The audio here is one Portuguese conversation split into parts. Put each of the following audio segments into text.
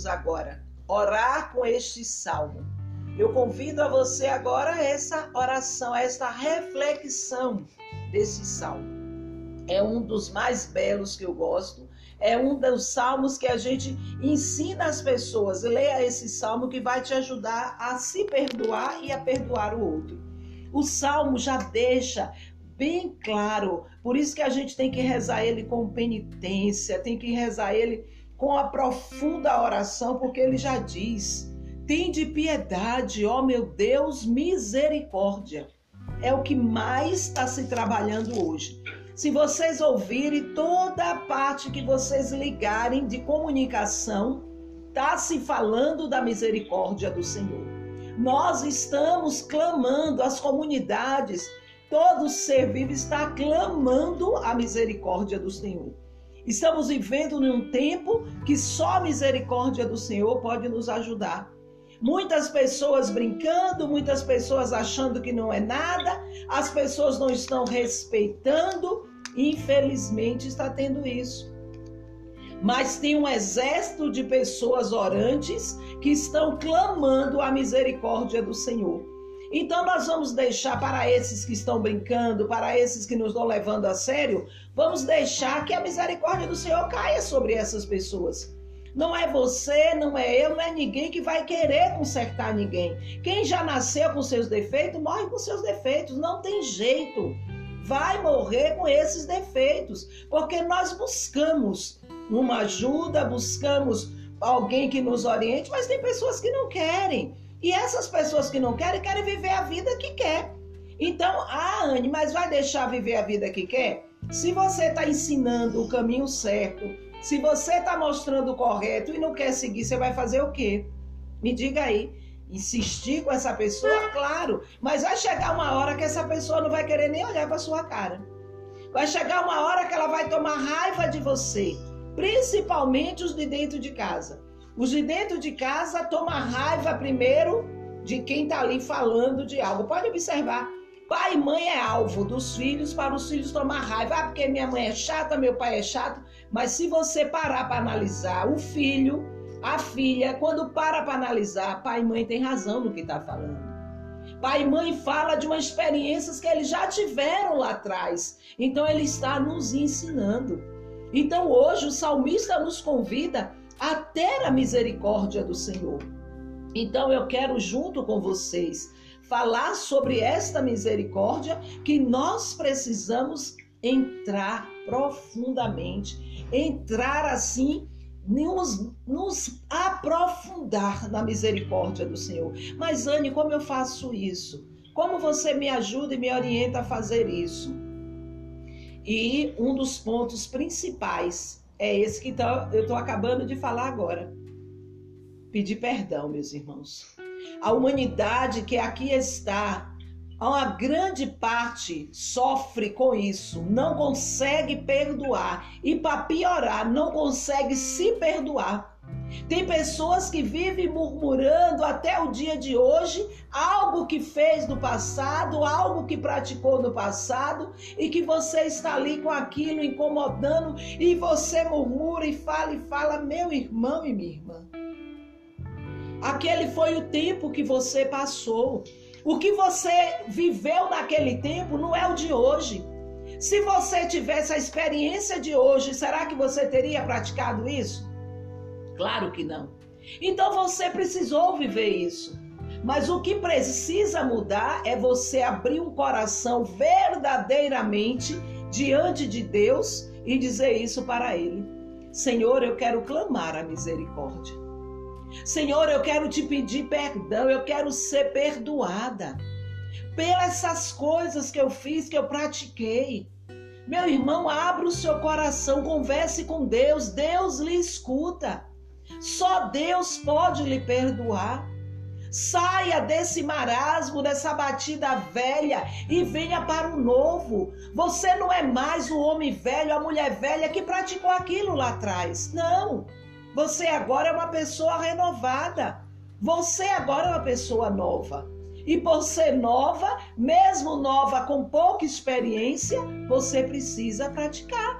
juntos agora orar com este salmo. Eu convido a você agora a essa oração, a esta reflexão desse salmo. É um dos mais belos que eu gosto. É um dos salmos que a gente ensina as pessoas. Leia esse salmo que vai te ajudar a se perdoar e a perdoar o outro. O salmo já deixa bem claro. Por isso que a gente tem que rezar ele com penitência, tem que rezar ele com a profunda oração, porque ele já diz: Tende piedade, ó meu Deus, misericórdia. É o que mais está se trabalhando hoje. Se vocês ouvirem toda a parte que vocês ligarem de comunicação, está se falando da misericórdia do Senhor. Nós estamos clamando, as comunidades, todo ser vivo está clamando a misericórdia do Senhor. Estamos vivendo num tempo que só a misericórdia do Senhor pode nos ajudar. Muitas pessoas brincando, muitas pessoas achando que não é nada, as pessoas não estão respeitando, infelizmente está tendo isso. Mas tem um exército de pessoas orantes que estão clamando a misericórdia do Senhor. Então nós vamos deixar para esses que estão brincando, para esses que nos estão levando a sério, vamos deixar que a misericórdia do Senhor caia sobre essas pessoas. Não é você, não é eu, não é ninguém que vai querer consertar ninguém. Quem já nasceu com seus defeitos, morre com seus defeitos, não tem jeito. Vai morrer com esses defeitos, porque nós buscamos uma ajuda, buscamos alguém que nos oriente, mas tem pessoas que não querem. E essas pessoas que não querem, querem viver a vida que quer. Então, ah, Anne, mas vai deixar viver a vida que quer? Se você está ensinando o caminho certo, se você está mostrando o correto e não quer seguir, você vai fazer o quê? Me diga aí. Insistir com essa pessoa, claro, mas vai chegar uma hora que essa pessoa não vai querer nem olhar para sua cara. Vai chegar uma hora que ela vai tomar raiva de você, principalmente os de dentro de casa. Os de dentro de casa tomam raiva primeiro de quem está ali falando de algo. Pode observar. Pai e mãe é alvo dos filhos para os filhos tomar raiva. Ah, porque minha mãe é chata, meu pai é chato. Mas se você parar para analisar o filho, a filha, quando para para analisar, pai e mãe tem razão no que está falando. Pai e mãe fala de umas experiências que eles já tiveram lá atrás. Então ele está nos ensinando. Então hoje o salmista nos convida a ter a misericórdia do Senhor. Então eu quero, junto com vocês, falar sobre esta misericórdia que nós precisamos entrar profundamente, entrar assim, nos, nos aprofundar na misericórdia do Senhor. Mas, Anne, como eu faço isso? Como você me ajuda e me orienta a fazer isso? E um dos pontos principais é esse que tá, eu estou acabando de falar agora. Pedir perdão, meus irmãos. A humanidade que aqui está, uma grande parte sofre com isso, não consegue perdoar e, para piorar, não consegue se perdoar. Tem pessoas que vivem murmurando até o dia de hoje algo que fez no passado, algo que praticou no passado e que você está ali com aquilo incomodando e você murmura e fala e fala, meu irmão e minha irmã. Aquele foi o tempo que você passou. O que você viveu naquele tempo não é o de hoje. Se você tivesse a experiência de hoje, será que você teria praticado isso? Claro que não. Então você precisou viver isso. Mas o que precisa mudar é você abrir um coração verdadeiramente diante de Deus e dizer isso para Ele. Senhor, eu quero clamar a misericórdia. Senhor, eu quero te pedir perdão, eu quero ser perdoada pelas essas coisas que eu fiz, que eu pratiquei. Meu irmão, abra o seu coração, converse com Deus, Deus lhe escuta. Só Deus pode lhe perdoar. Saia desse marasmo, dessa batida velha e venha para o novo. Você não é mais o homem velho, a mulher velha que praticou aquilo lá atrás. Não. Você agora é uma pessoa renovada. Você agora é uma pessoa nova. E por ser nova, mesmo nova com pouca experiência, você precisa praticar.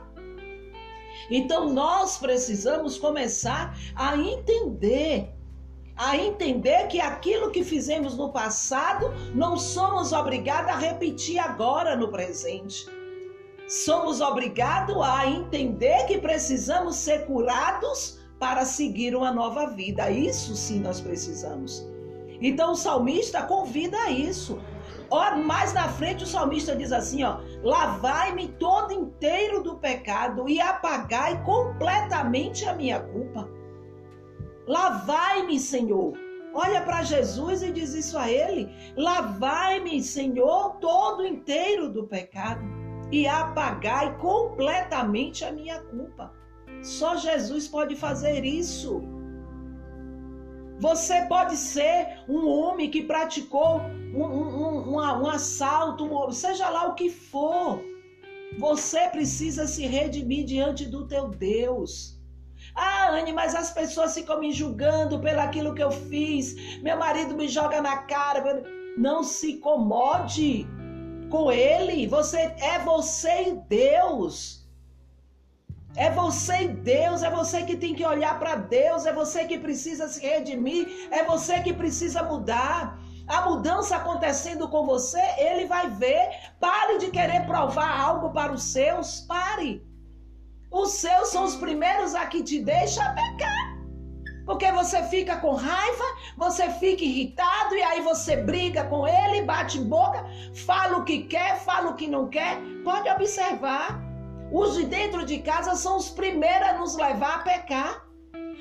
Então nós precisamos começar a entender a entender que aquilo que fizemos no passado não somos obrigados a repetir agora no presente. Somos obrigados a entender que precisamos ser curados para seguir uma nova vida. Isso sim nós precisamos. Então o salmista convida a isso. Ó, mais na frente o salmista diz assim, ó: "Lavai-me todo inteiro do pecado e apagai completamente a minha culpa." Lavai-me, Senhor. Olha para Jesus e diz isso a ele: Lavai-me, Senhor, todo inteiro do pecado e apagai completamente a minha culpa. Só Jesus pode fazer isso. Você pode ser um homem que praticou um, um, um, assalto, um, seja lá o que for. Você precisa se redimir diante do teu Deus. Ah, Anne, mas as pessoas ficam me julgando pelo aquilo que eu fiz. Meu marido me joga na cara. Não se incomode com ele. Você é você e Deus. É você e Deus, é você que tem que olhar para Deus, é você que precisa se redimir, é você que precisa mudar. A mudança acontecendo com você, ele vai ver. Pare de querer provar algo para os seus, pare. Os seus são os primeiros a que te deixa pecar. Porque você fica com raiva, você fica irritado e aí você briga com ele, bate boca, fala o que quer, fala o que não quer. Pode observar. Os de dentro de casa são os primeiros a nos levar a pecar.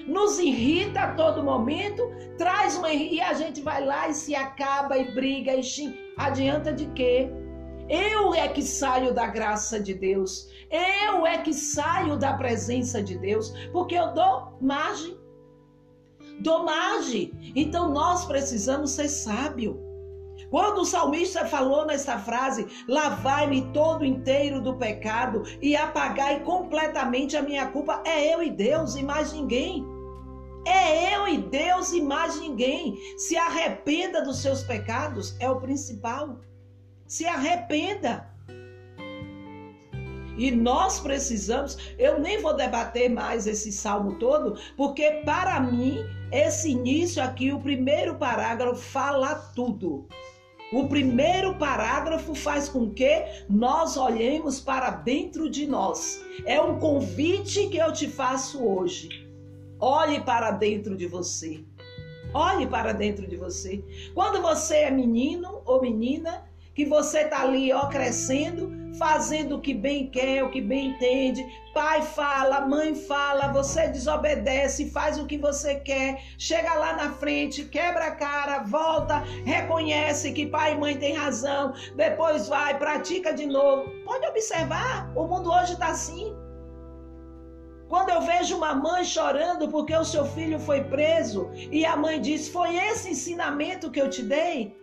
Nos irrita a todo momento, traz uma e a gente vai lá e se acaba e briga e xinga. Adianta de quê? Eu é que saio da graça de Deus. Eu é que saio da presença de Deus, porque eu dou margem. Dou margem. Então nós precisamos ser sábio. Quando o salmista falou nesta frase, lavai-me todo inteiro do pecado e apagai completamente a minha culpa, é eu e Deus e mais ninguém. É eu e Deus e mais ninguém. Se arrependa dos seus pecados, é o principal. Se arrependa. E nós precisamos, eu nem vou debater mais esse salmo todo, porque para mim, esse início aqui, o primeiro parágrafo, fala tudo. O primeiro parágrafo faz com que nós olhemos para dentro de nós. É um convite que eu te faço hoje. Olhe para dentro de você. Olhe para dentro de você. Quando você é menino ou menina, que você tá ali, ó, crescendo, fazendo o que bem quer, o que bem entende. Pai fala, mãe fala, você desobedece, faz o que você quer. Chega lá na frente, quebra a cara, volta, reconhece que pai e mãe têm razão, depois vai, pratica de novo. Pode observar, o mundo hoje tá assim. Quando eu vejo uma mãe chorando porque o seu filho foi preso e a mãe diz: Foi esse ensinamento que eu te dei?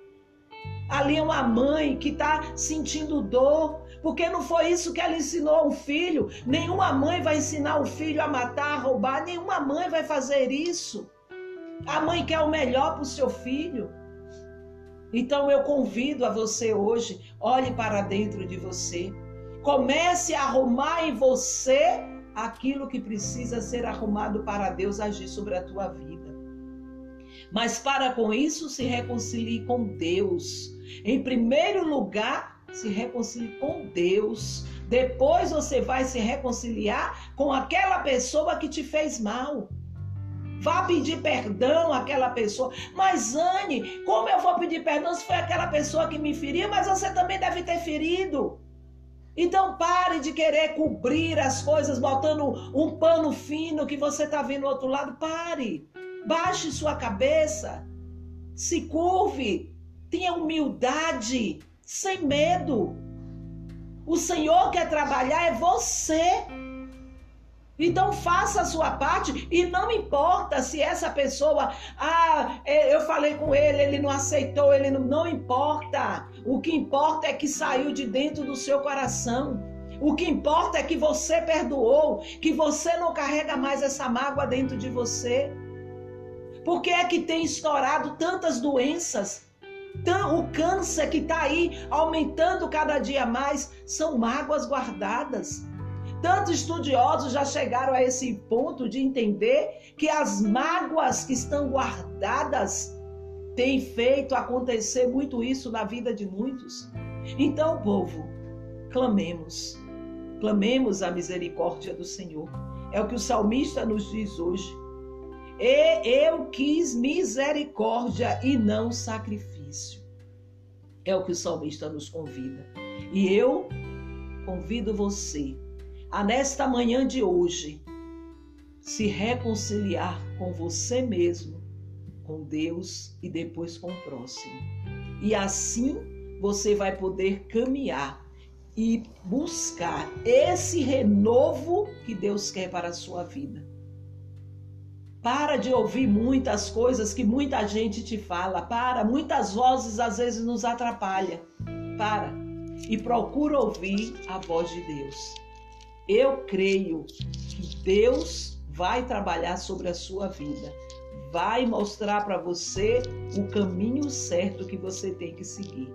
Ali é uma mãe que está sentindo dor, porque não foi isso que ela ensinou ao filho. Nenhuma mãe vai ensinar o filho a matar, a roubar, nenhuma mãe vai fazer isso. A mãe quer o melhor para o seu filho. Então eu convido a você hoje, olhe para dentro de você. Comece a arrumar em você aquilo que precisa ser arrumado para Deus agir sobre a tua vida. Mas para com isso, se reconcilie com Deus. Em primeiro lugar, se reconcilie com Deus. Depois você vai se reconciliar com aquela pessoa que te fez mal. Vá pedir perdão àquela pessoa. Mas, Anne, como eu vou pedir perdão se foi aquela pessoa que me feriu? Mas você também deve ter ferido. Então pare de querer cobrir as coisas botando um pano fino que você está vendo do outro lado. Pare. Baixe sua cabeça. Se curve. Tenha humildade, sem medo. O Senhor quer trabalhar é você. Então faça a sua parte e não importa se essa pessoa, ah, é, eu falei com ele, ele não aceitou, ele não, não importa. O que importa é que saiu de dentro do seu coração. O que importa é que você perdoou, que você não carrega mais essa mágoa dentro de você. Por que é que tem estourado tantas doenças? o câncer que está aí aumentando cada dia mais são mágoas guardadas. Tantos estudiosos já chegaram a esse ponto de entender que as mágoas que estão guardadas têm feito acontecer muito isso na vida de muitos. Então, povo, clamemos, clamemos a misericórdia do Senhor. É o que o salmista nos diz hoje. E eu quis misericórdia e não sacrifício. É o que o salmista nos convida. E eu convido você a nesta manhã de hoje se reconciliar com você mesmo, com Deus e depois com o próximo. E assim você vai poder caminhar e buscar esse renovo que Deus quer para a sua vida. Para de ouvir muitas coisas que muita gente te fala. Para, muitas vozes às vezes nos atrapalham. Para e procura ouvir a voz de Deus. Eu creio que Deus vai trabalhar sobre a sua vida, vai mostrar para você o caminho certo que você tem que seguir.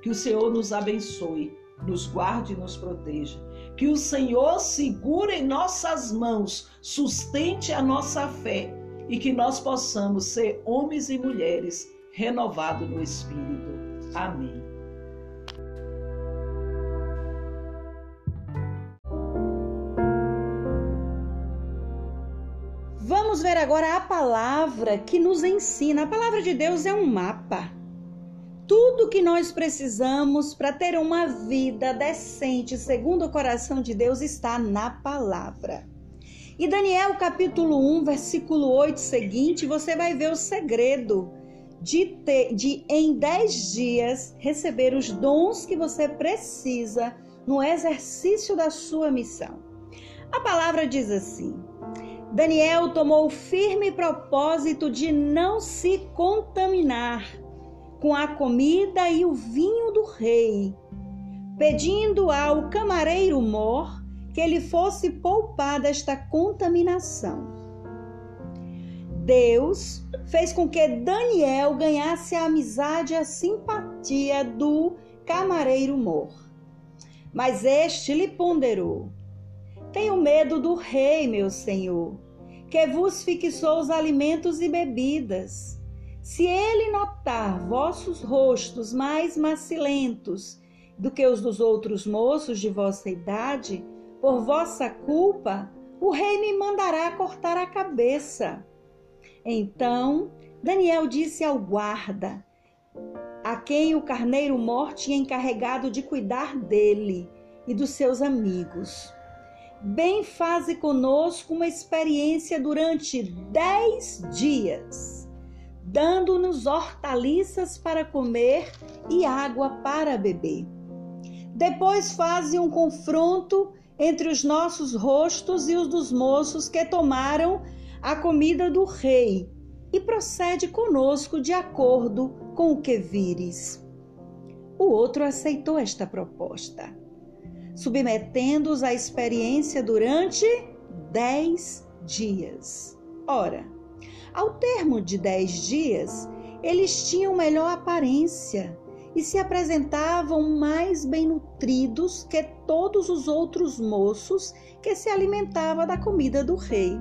Que o Senhor nos abençoe, nos guarde e nos proteja. Que o Senhor segure em nossas mãos, sustente a nossa fé e que nós possamos ser homens e mulheres renovados no Espírito. Amém. Vamos ver agora a palavra que nos ensina. A palavra de Deus é um mapa. Tudo que nós precisamos para ter uma vida decente, segundo o coração de Deus, está na palavra. E Daniel capítulo 1, versículo 8 seguinte, você vai ver o segredo de, ter, de em 10 dias receber os dons que você precisa no exercício da sua missão. A palavra diz assim: Daniel tomou o firme propósito de não se contaminar com a comida e o vinho do rei, pedindo ao camareiro Mor que ele fosse poupar desta contaminação. Deus fez com que Daniel ganhasse a amizade e a simpatia do camareiro Mor. Mas este lhe ponderou: tenho medo do rei, meu senhor, que vos fixou os alimentos e bebidas. Se ele notar vossos rostos mais macilentos do que os dos outros moços de vossa idade, por vossa culpa, o rei me mandará cortar a cabeça. Então Daniel disse ao guarda, a quem o carneiro morto tinha encarregado de cuidar dele e dos seus amigos bem faze conosco uma experiência durante dez dias, dando-nos hortaliças para comer e água para beber. Depois faze um confronto entre os nossos rostos e os dos moços que tomaram a comida do rei e procede conosco de acordo com o que vires. O outro aceitou esta proposta submetendo-os à experiência durante dez dias. Ora, ao termo de dez dias, eles tinham melhor aparência e se apresentavam mais bem nutridos que todos os outros moços que se alimentavam da comida do rei.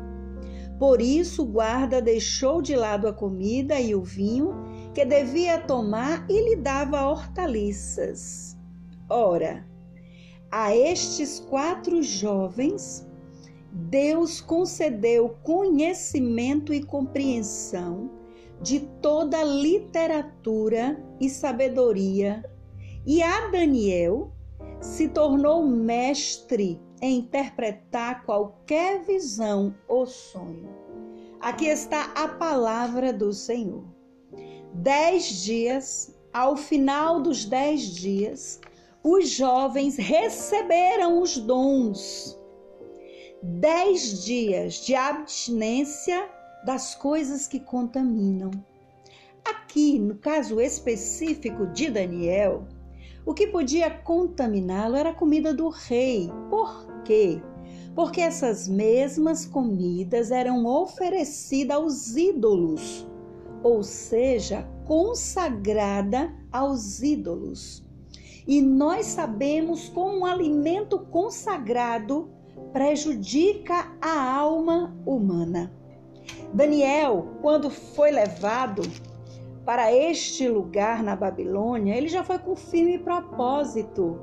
Por isso, o guarda deixou de lado a comida e o vinho que devia tomar e lhe dava hortaliças. Ora, a estes quatro jovens, Deus concedeu conhecimento e compreensão de toda literatura e sabedoria, e a Daniel se tornou mestre em interpretar qualquer visão ou sonho. Aqui está a palavra do Senhor. Dez dias, ao final dos dez dias, os jovens receberam os dons. Dez dias de abstinência das coisas que contaminam. Aqui, no caso específico de Daniel, o que podia contaminá-lo era a comida do rei. Por quê? Porque essas mesmas comidas eram oferecidas aos ídolos, ou seja, consagrada aos ídolos. E nós sabemos como um alimento consagrado prejudica a alma humana. Daniel, quando foi levado para este lugar na Babilônia, ele já foi com firme propósito: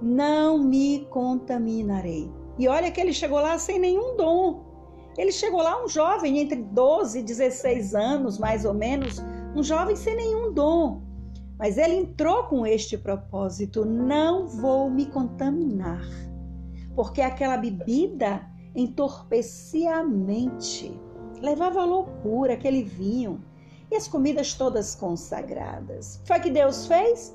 não me contaminarei. E olha que ele chegou lá sem nenhum dom. Ele chegou lá um jovem entre 12 e 16 anos, mais ou menos, um jovem sem nenhum dom. Mas ele entrou com este propósito: não vou me contaminar, porque aquela bebida entorpecia a mente, levava à loucura aquele vinho e as comidas todas consagradas. Foi que Deus fez?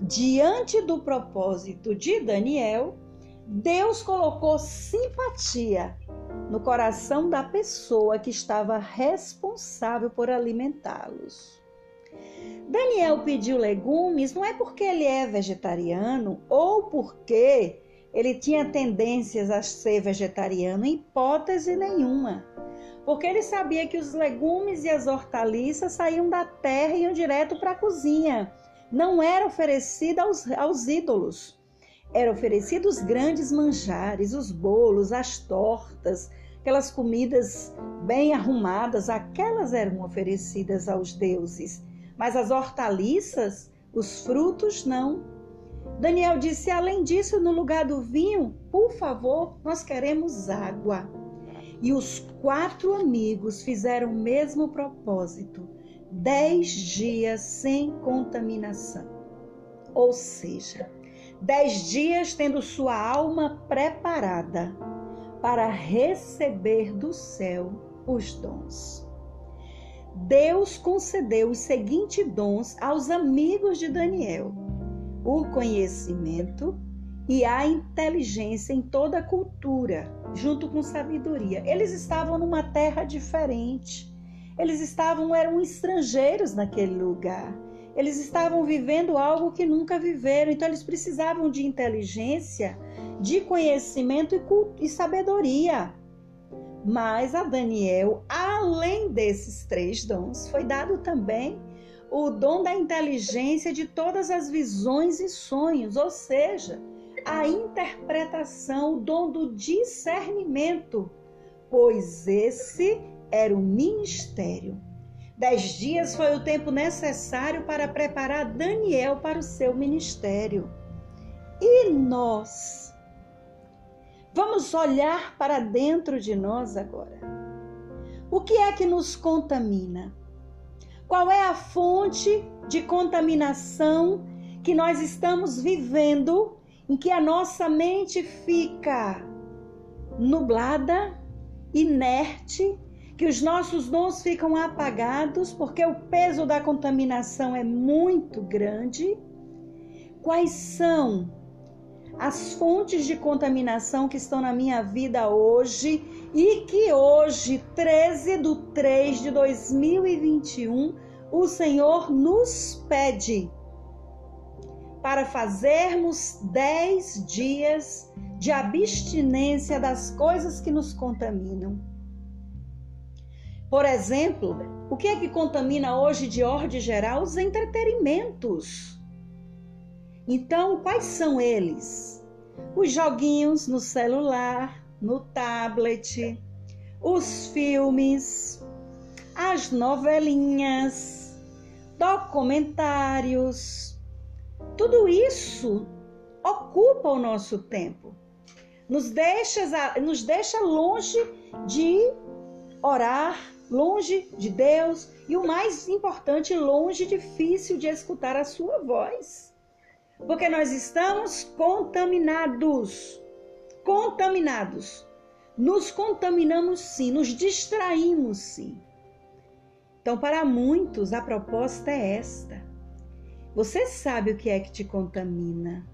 Diante do propósito de Daniel, Deus colocou simpatia no coração da pessoa que estava responsável por alimentá-los. Daniel pediu legumes não é porque ele é vegetariano ou porque ele tinha tendências a ser vegetariano, hipótese nenhuma. Porque ele sabia que os legumes e as hortaliças saíam da terra e iam direto para a cozinha. Não era oferecida aos, aos ídolos. Era oferecido os grandes manjares, os bolos, as tortas, aquelas comidas bem arrumadas, aquelas eram oferecidas aos deuses. Mas as hortaliças, os frutos, não. Daniel disse: além disso, no lugar do vinho, por favor, nós queremos água. E os quatro amigos fizeram o mesmo propósito: dez dias sem contaminação. Ou seja, dez dias tendo sua alma preparada para receber do céu os dons. Deus concedeu os seguintes dons aos amigos de Daniel: o conhecimento e a inteligência em toda a cultura, junto com sabedoria. Eles estavam numa terra diferente. Eles estavam eram estrangeiros naquele lugar. Eles estavam vivendo algo que nunca viveram, então eles precisavam de inteligência, de conhecimento e, e sabedoria. Mas a Daniel, além desses três dons, foi dado também o dom da inteligência de todas as visões e sonhos, ou seja, a interpretação, o dom do discernimento, pois esse era o ministério. Dez dias foi o tempo necessário para preparar Daniel para o seu ministério. E nós? Vamos olhar para dentro de nós agora. O que é que nos contamina? Qual é a fonte de contaminação que nós estamos vivendo em que a nossa mente fica nublada, inerte, que os nossos dons ficam apagados porque o peso da contaminação é muito grande? Quais são as fontes de contaminação que estão na minha vida hoje e que hoje, 13 de 3 de 2021, o Senhor nos pede para fazermos 10 dias de abstinência das coisas que nos contaminam. Por exemplo, o que é que contamina hoje de ordem geral? Os entretenimentos então, quais são eles? Os joguinhos no celular, no tablet, os filmes, as novelinhas, documentários. Tudo isso ocupa o nosso tempo. Nos deixa, nos deixa longe de orar, longe de Deus e o mais importante, longe difícil de escutar a sua voz. Porque nós estamos contaminados. Contaminados. Nos contaminamos sim, nos distraímos sim. Então, para muitos, a proposta é esta. Você sabe o que é que te contamina.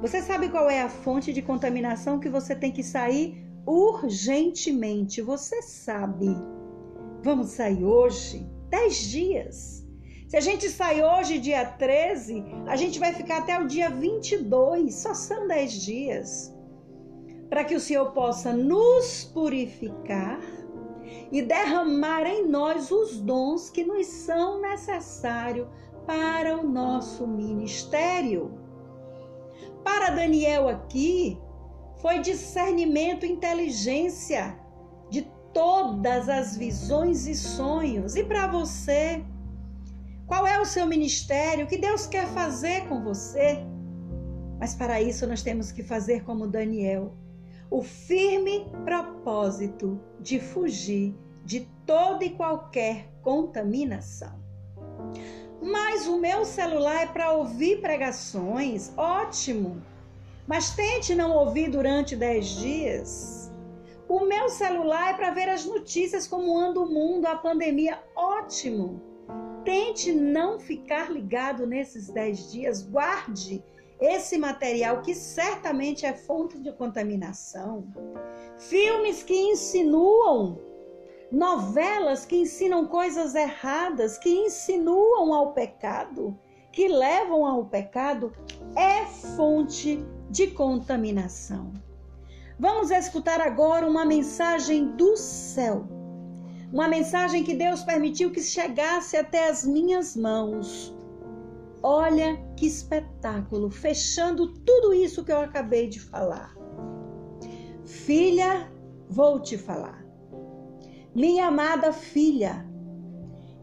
Você sabe qual é a fonte de contaminação que você tem que sair urgentemente. Você sabe. Vamos sair hoje? Dez dias. Se a gente sai hoje, dia 13, a gente vai ficar até o dia 22, só são 10 dias. Para que o Senhor possa nos purificar e derramar em nós os dons que nos são necessários para o nosso ministério. Para Daniel aqui, foi discernimento, inteligência de todas as visões e sonhos. E para você, qual é o seu ministério? O que Deus quer fazer com você? Mas para isso nós temos que fazer como Daniel, o firme propósito de fugir de toda e qualquer contaminação. Mas o meu celular é para ouvir pregações, ótimo. Mas tente não ouvir durante 10 dias. O meu celular é para ver as notícias, como anda o mundo, a pandemia, ótimo. Tente não ficar ligado nesses 10 dias, guarde esse material que certamente é fonte de contaminação. Filmes que insinuam novelas que ensinam coisas erradas, que insinuam ao pecado, que levam ao pecado, é fonte de contaminação. Vamos escutar agora uma mensagem do céu. Uma mensagem que Deus permitiu que chegasse até as minhas mãos. Olha que espetáculo, fechando tudo isso que eu acabei de falar. Filha, vou te falar. Minha amada filha,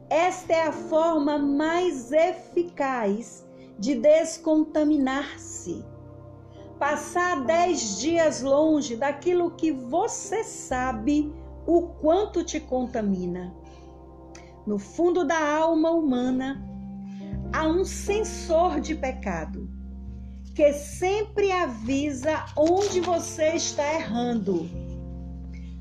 esta é a forma mais eficaz de descontaminar-se. Passar dez dias longe daquilo que você sabe o quanto te contamina. No fundo da alma humana há um sensor de pecado que sempre avisa onde você está errando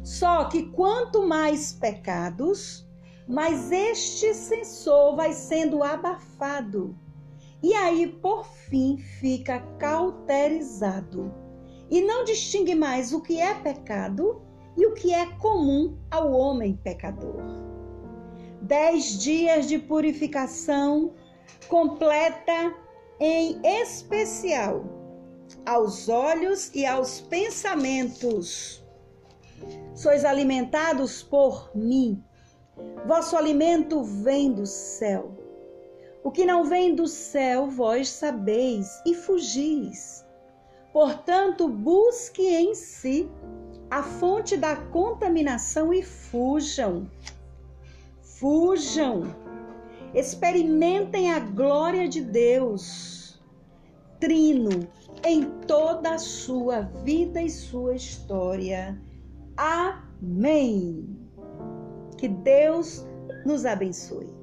só que quanto mais pecados, mais este sensor vai sendo abafado. E aí, por fim, fica cauterizado. E não distingue mais o que é pecado e o que é comum ao homem pecador. Dez dias de purificação completa em especial aos olhos e aos pensamentos Sois alimentados por mim. Vosso alimento vem do céu. O que não vem do céu, vós sabeis e fugis. Portanto, busque em si a fonte da contaminação e fujam. Fujam. Experimentem a glória de Deus, trino, em toda a sua vida e sua história. Amém. Que Deus nos abençoe.